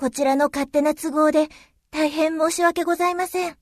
こちらの勝手な都合で大変申し訳ございません。